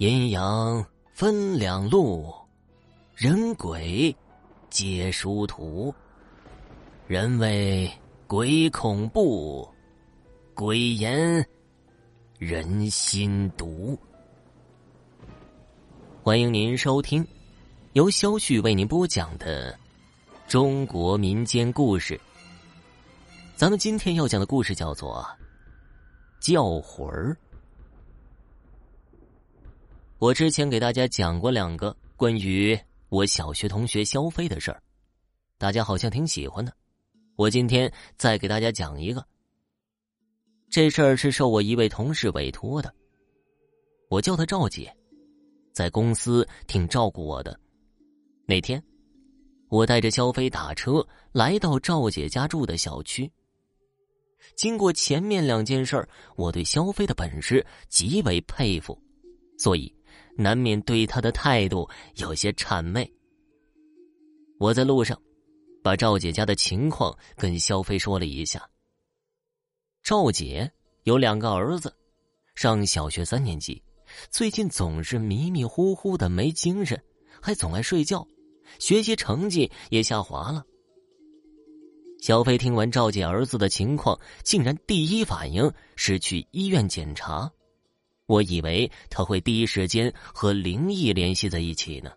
阴阳分两路，人鬼皆殊途。人谓鬼恐怖，鬼言人心毒。欢迎您收听由肖旭为您播讲的中国民间故事。咱们今天要讲的故事叫做《叫魂儿》。我之前给大家讲过两个关于我小学同学肖飞的事儿，大家好像挺喜欢的。我今天再给大家讲一个。这事儿是受我一位同事委托的，我叫她赵姐，在公司挺照顾我的。那天，我带着肖飞打车来到赵姐家住的小区。经过前面两件事，我对肖飞的本事极为佩服，所以。难免对他的态度有些谄媚。我在路上，把赵姐家的情况跟肖飞说了一下。赵姐有两个儿子，上小学三年级，最近总是迷迷糊糊的没精神，还总爱睡觉，学习成绩也下滑了。肖飞听完赵姐儿子的情况，竟然第一反应是去医院检查。我以为他会第一时间和灵异联系在一起呢。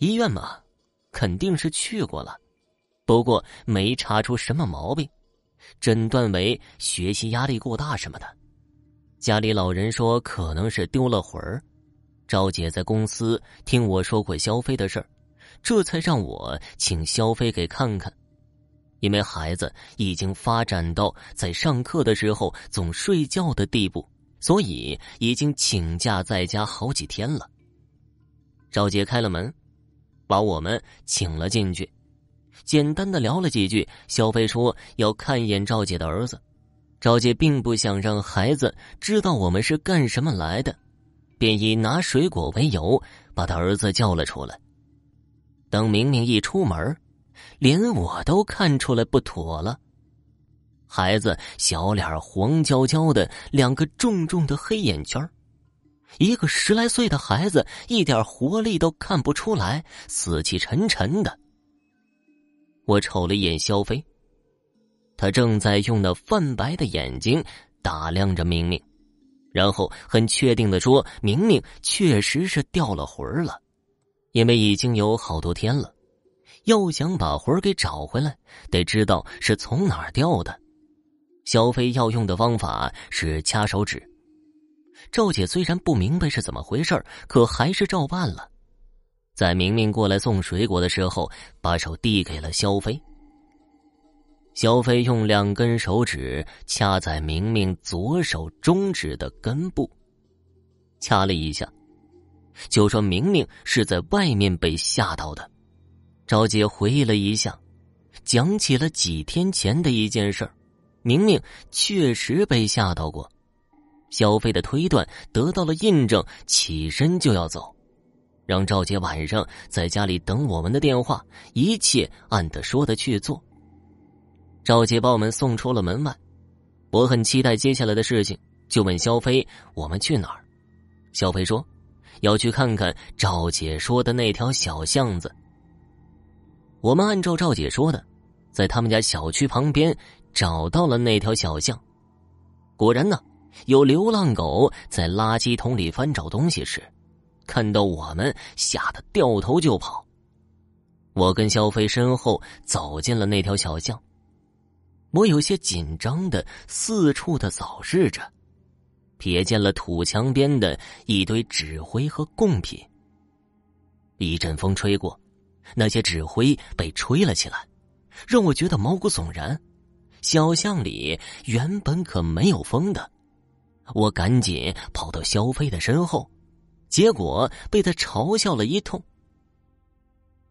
医院嘛，肯定是去过了，不过没查出什么毛病，诊断为学习压力过大什么的。家里老人说可能是丢了魂儿。赵姐在公司听我说过肖飞的事儿，这才让我请肖飞给看看，因为孩子已经发展到在上课的时候总睡觉的地步。所以已经请假在家好几天了。赵杰开了门，把我们请了进去，简单的聊了几句。肖飞说要看一眼赵姐的儿子。赵姐并不想让孩子知道我们是干什么来的，便以拿水果为由把他儿子叫了出来。等明明一出门，连我都看出来不妥了。孩子小脸黄焦焦的，两个重重的黑眼圈一个十来岁的孩子一点活力都看不出来，死气沉沉的。我瞅了一眼肖飞，他正在用那泛白的眼睛打量着明明，然后很确定的说：“明明确实是掉了魂儿了，因为已经有好多天了，要想把魂儿给找回来，得知道是从哪儿掉的。”肖飞要用的方法是掐手指。赵姐虽然不明白是怎么回事可还是照办了。在明明过来送水果的时候，把手递给了肖飞。肖飞用两根手指掐在明明左手中指的根部，掐了一下，就说明明是在外面被吓到的。赵姐回忆了一下，讲起了几天前的一件事儿。明明确实被吓到过，肖飞的推断得到了印证，起身就要走，让赵杰晚上在家里等我们的电话，一切按他说的去做。赵杰把我们送出了门外，我很期待接下来的事情，就问肖飞：“我们去哪儿？”肖飞说：“要去看看赵姐说的那条小巷子。”我们按照赵姐说的，在他们家小区旁边。找到了那条小巷，果然呢，有流浪狗在垃圾桶里翻找东西时，看到我们，吓得掉头就跑。我跟肖飞身后走进了那条小巷，我有些紧张的四处的扫视着，瞥见了土墙边的一堆纸灰和贡品。一阵风吹过，那些纸灰被吹了起来，让我觉得毛骨悚然。小巷里原本可没有风的，我赶紧跑到肖飞的身后，结果被他嘲笑了一通。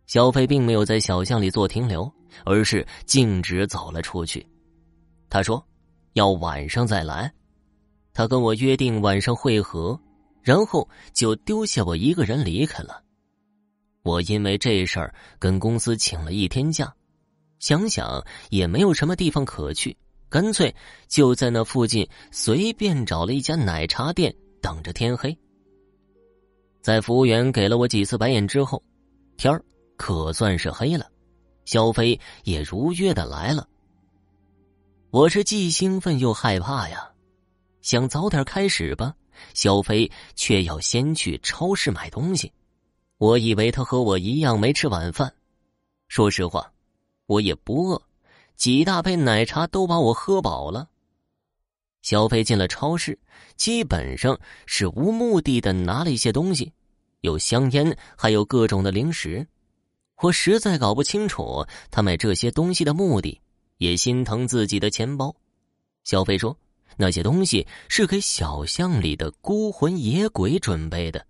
肖飞并没有在小巷里做停留，而是径直走了出去。他说：“要晚上再来。”他跟我约定晚上会合，然后就丢下我一个人离开了。我因为这事儿跟公司请了一天假。想想也没有什么地方可去，干脆就在那附近随便找了一家奶茶店等着天黑。在服务员给了我几次白眼之后，天儿可算是黑了，肖飞也如约的来了。我是既兴奋又害怕呀，想早点开始吧。肖飞却要先去超市买东西，我以为他和我一样没吃晚饭。说实话，我也不饿，几大杯奶茶都把我喝饱了。小飞进了超市，基本上是无目的的拿了一些东西，有香烟，还有各种的零食。我实在搞不清楚他买这些东西的目的，也心疼自己的钱包。小飞说：“那些东西是给小巷里的孤魂野鬼准备的。”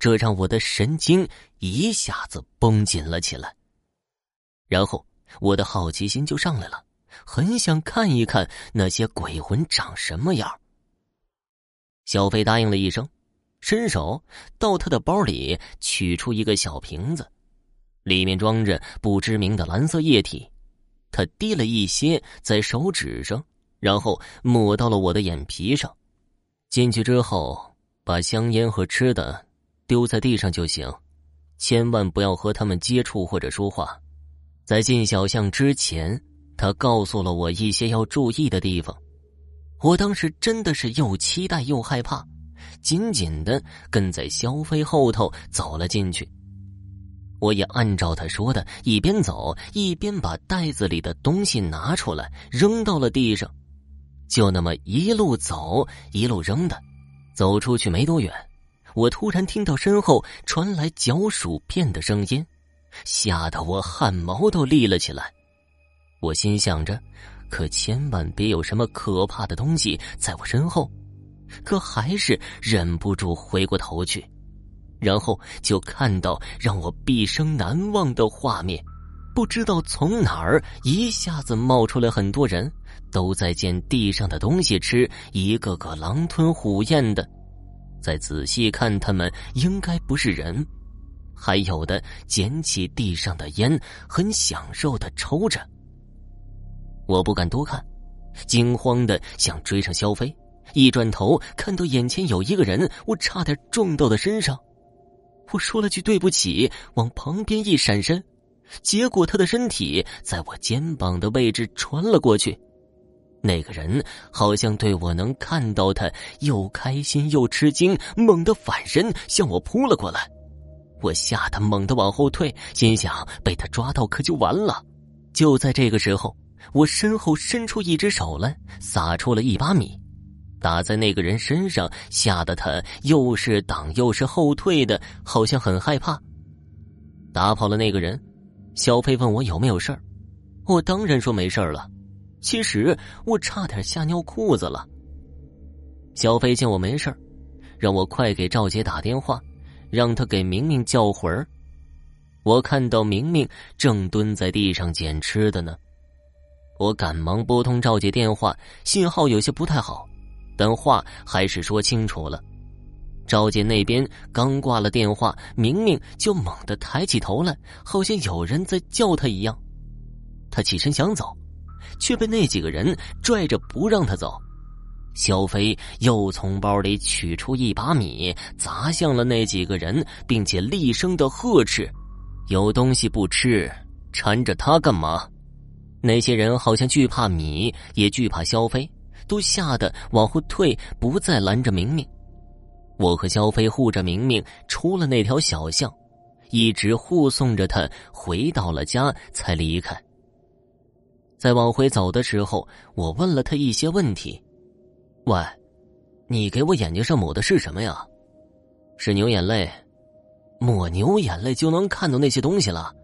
这让我的神经一下子绷紧了起来，然后我的好奇心就上来了。很想看一看那些鬼魂长什么样。小飞答应了一声，伸手到他的包里取出一个小瓶子，里面装着不知名的蓝色液体。他滴了一些在手指上，然后抹到了我的眼皮上。进去之后，把香烟和吃的丢在地上就行，千万不要和他们接触或者说话。在进小巷之前。他告诉了我一些要注意的地方，我当时真的是又期待又害怕，紧紧的跟在肖飞后头走了进去。我也按照他说的，一边走一边把袋子里的东西拿出来扔到了地上，就那么一路走一路扔的。走出去没多远，我突然听到身后传来嚼薯片的声音，吓得我汗毛都立了起来。我心想着，可千万别有什么可怕的东西在我身后，可还是忍不住回过头去，然后就看到让我毕生难忘的画面。不知道从哪儿一下子冒出来很多人，都在捡地上的东西吃，一个个狼吞虎咽的。再仔细看，他们应该不是人，还有的捡起地上的烟，很享受的抽着。我不敢多看，惊慌的想追上肖飞，一转头看到眼前有一个人，我差点撞到他身上。我说了句对不起，往旁边一闪身，结果他的身体在我肩膀的位置穿了过去。那个人好像对我能看到他，又开心又吃惊，猛地反身向我扑了过来。我吓得猛地往后退，心想被他抓到可就完了。就在这个时候。我身后伸出一只手来，撒出了一把米，打在那个人身上，吓得他又是挡又是后退的，好像很害怕。打跑了那个人，小飞问我有没有事儿，我当然说没事儿了。其实我差点吓尿裤子了。小飞见我没事儿，让我快给赵杰打电话，让他给明明叫魂儿。我看到明明正蹲在地上捡吃的呢。我赶忙拨通赵姐电话，信号有些不太好，但话还是说清楚了。赵姐那边刚挂了电话，明明就猛地抬起头来，好像有人在叫他一样。他起身想走，却被那几个人拽着不让他走。肖飞又从包里取出一把米，砸向了那几个人，并且厉声的呵斥：“有东西不吃，缠着他干嘛？”那些人好像惧怕米，也惧怕肖飞，都吓得往后退，不再拦着明明。我和肖飞护着明明出了那条小巷，一直护送着他回到了家才离开。在往回走的时候，我问了他一些问题：“喂，你给我眼睛上抹的是什么呀？是牛眼泪？抹牛眼泪就能看到那些东西了？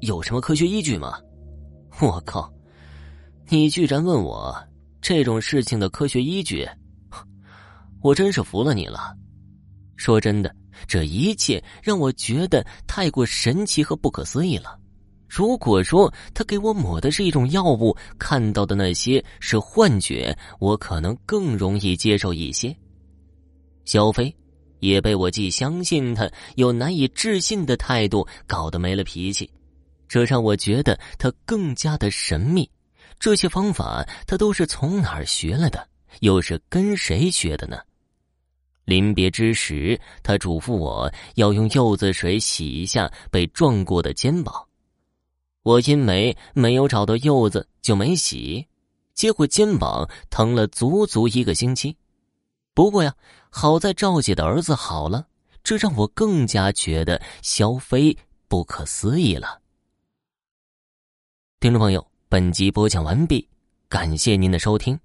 有什么科学依据吗？”我靠！你居然问我这种事情的科学依据，我真是服了你了。说真的，这一切让我觉得太过神奇和不可思议了。如果说他给我抹的是一种药物，看到的那些是幻觉，我可能更容易接受一些。小飞也被我既相信他又难以置信的态度搞得没了脾气。这让我觉得他更加的神秘。这些方法他都是从哪儿学来的？又是跟谁学的呢？临别之时，他嘱咐我要用柚子水洗一下被撞过的肩膀。我因为没有找到柚子，就没洗，结果肩膀疼了足足一个星期。不过呀，好在赵姐的儿子好了，这让我更加觉得肖飞不可思议了。听众朋友，本集播讲完毕，感谢您的收听。